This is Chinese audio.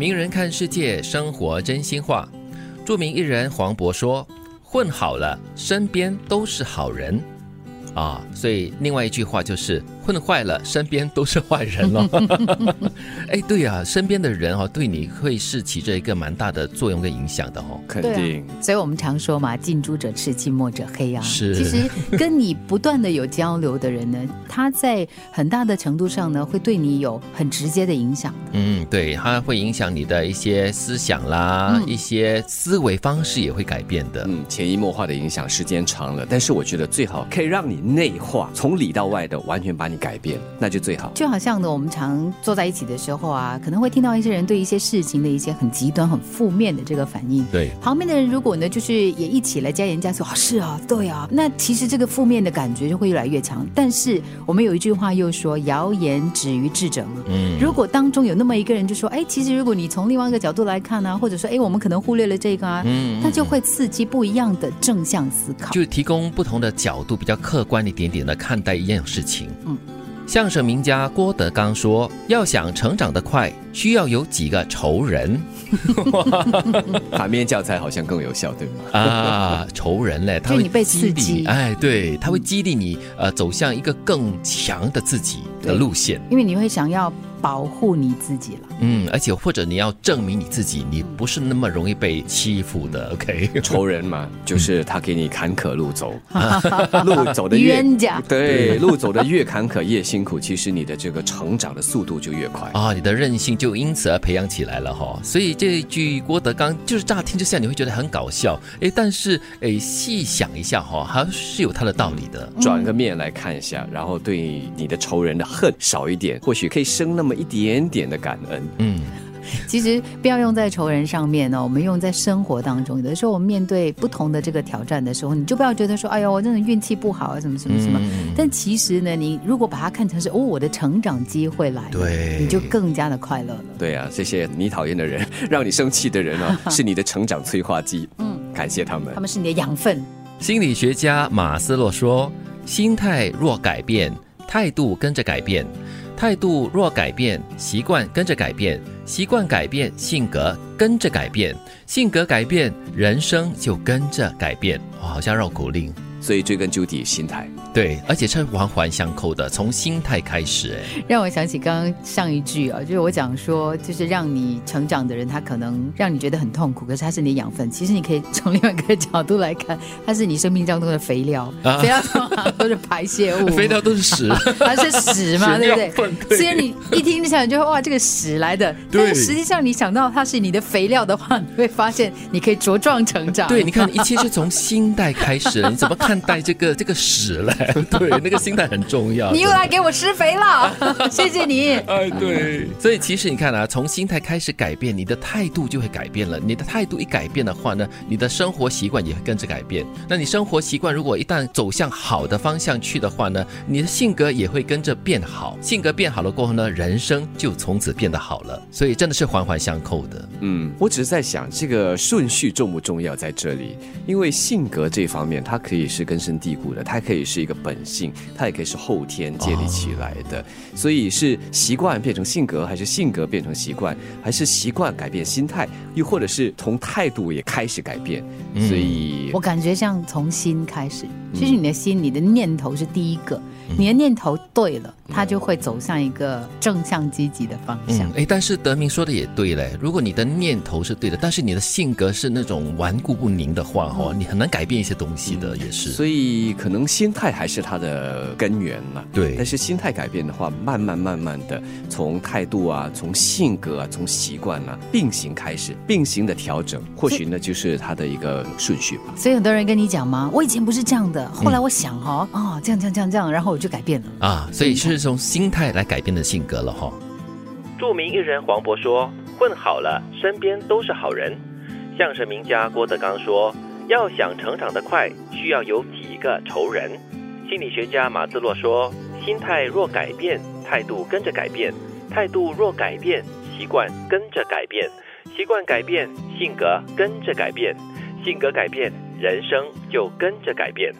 名人看世界，生活真心话。著名艺人黄渤说：“混好了，身边都是好人。”啊，所以另外一句话就是混坏了，身边都是坏人了。哎，对呀，身边的人哦，对你会是起着一个蛮大的作用跟影响的哦。肯定。所以我们常说嘛，近朱者赤，近墨者黑啊。是。其实跟你不断的有交流的人呢，他在很大的程度上呢，会对你有很直接的影响。嗯，对，他会影响你的一些思想啦，一些思维方式也会改变的。嗯，潜移默化的影响，时间长了，但是我觉得最好可以让你。内化从里到外的完全把你改变，那就最好。就好像呢，我们常坐在一起的时候啊，可能会听到一些人对一些事情的一些很极端、很负面的这个反应。对，旁边的人如果呢，就是也一起来加言加醋啊，是啊，对啊，那其实这个负面的感觉就会越来越强。但是我们有一句话又说，谣言止于智者嘛。嗯。如果当中有那么一个人就说，哎，其实如果你从另外一个角度来看呢，或者说，哎，我们可能忽略了这个啊，嗯，那就会刺激不一样的正向思考，就是提供不同的角度，比较客观。一点点的看待一样事情。嗯，相声名家郭德纲说：“要想成长得快，需要有几个仇人。”反面教材好像更有效，对吗？啊，仇人嘞，他会被刺激。哎，对，他会激励你，呃，走向一个更强的自己的路线。因为你会想要。保护你自己了，嗯，而且或者你要证明你自己，你不是那么容易被欺负的。OK，仇人嘛，就是他给你坎坷路走，路走的越冤家，对，路走的越坎坷越辛苦，其实你的这个成长的速度就越快啊，你的韧性就因此而培养起来了哈。所以这句郭德纲就是乍听之下你会觉得很搞笑，哎，但是哎细想一下哈，还是有它的道理的。转个面来看一下，然后对你的仇人的恨少一点，或许可以生那么。一点点的感恩，嗯，其实不要用在仇人上面呢，我们用在生活当中。有的时候我们面对不同的这个挑战的时候，你就不要觉得说，哎呦，我真的运气不好啊，什么什么什么。但其实呢，你如果把它看成是哦，我的成长机会来了，对，你就更加的快乐了。对啊，这些你讨厌的人，让你生气的人啊，是你的成长催化剂。嗯，感谢他们，他们是你的养分。心理学家马斯洛说，心态若改变，态度跟着改变。态度若改变，习惯跟着改变；习惯改变，性格跟着改变；性格改变，人生就跟着改变。好像绕口令。所以追根究底，心态对，而且是环环相扣的，从心态开始。哎，让我想起刚刚上一句啊，就是我讲说，就是让你成长的人，他可能让你觉得很痛苦，可是他是你养分。其实你可以从另外一个角度来看，他是你生命当中的肥料，肥料 都是排泄物，肥料都是屎，它是屎嘛，对不对？虽然你一听就想就哇，这个屎来的，但实际上你想到它是你的肥料的话，你会发现你可以茁壮成长。对，你看一切是从心态开始，你怎么看？看待这个这个屎嘞，对，那个心态很重要。你又来给我施肥了，谢谢你。哎，对，所以其实你看啊，从心态开始改变，你的态度就会改变了。你的态度一改变的话呢，你的生活习惯也会跟着改变。那你生活习惯如果一旦走向好的方向去的话呢，你的性格也会跟着变好。性格变好了过后呢，人生就从此变得好了。所以真的是环环相扣的。嗯，我只是在想这个顺序重不重要在这里，因为性格这方面它可以是。是根深蒂固的，它可以是一个本性，它也可以是后天建立起来的。所以是习惯变成性格，还是性格变成习惯，还是习惯改变心态，又或者是从态度也开始改变？所以我感觉像从心开始，其实你的心，你的念头是第一个。你的念头对了，他就会走向一个正向积极的方向。哎，但是德明说的也对嘞，如果你的念头是对的，但是你的性格是那种顽固不宁的话，哈，你很难改变一些东西的，也是。所以可能心态还是它的根源嘛。对。但是心态改变的话，慢慢慢慢的从态度啊，从性格啊，从习惯啊并行开始，并行的调整，或许呢就是它的一个顺序吧。所以很多人跟你讲吗？我以前不是这样的，后来我想哦，哦，这样这样这样这样，然后我。就改变了啊，所以是从心态来改变的性格了哈。著名艺人黄渤说：“混好了，身边都是好人。”相声名家郭德纲说：“要想成长得快，需要有几个仇人。”心理学家马斯洛说：“心态若改变，态度跟着改变；态度若改变，习惯跟着改变；习惯改变，性格跟着改变；性格改变，人生就跟着改变。”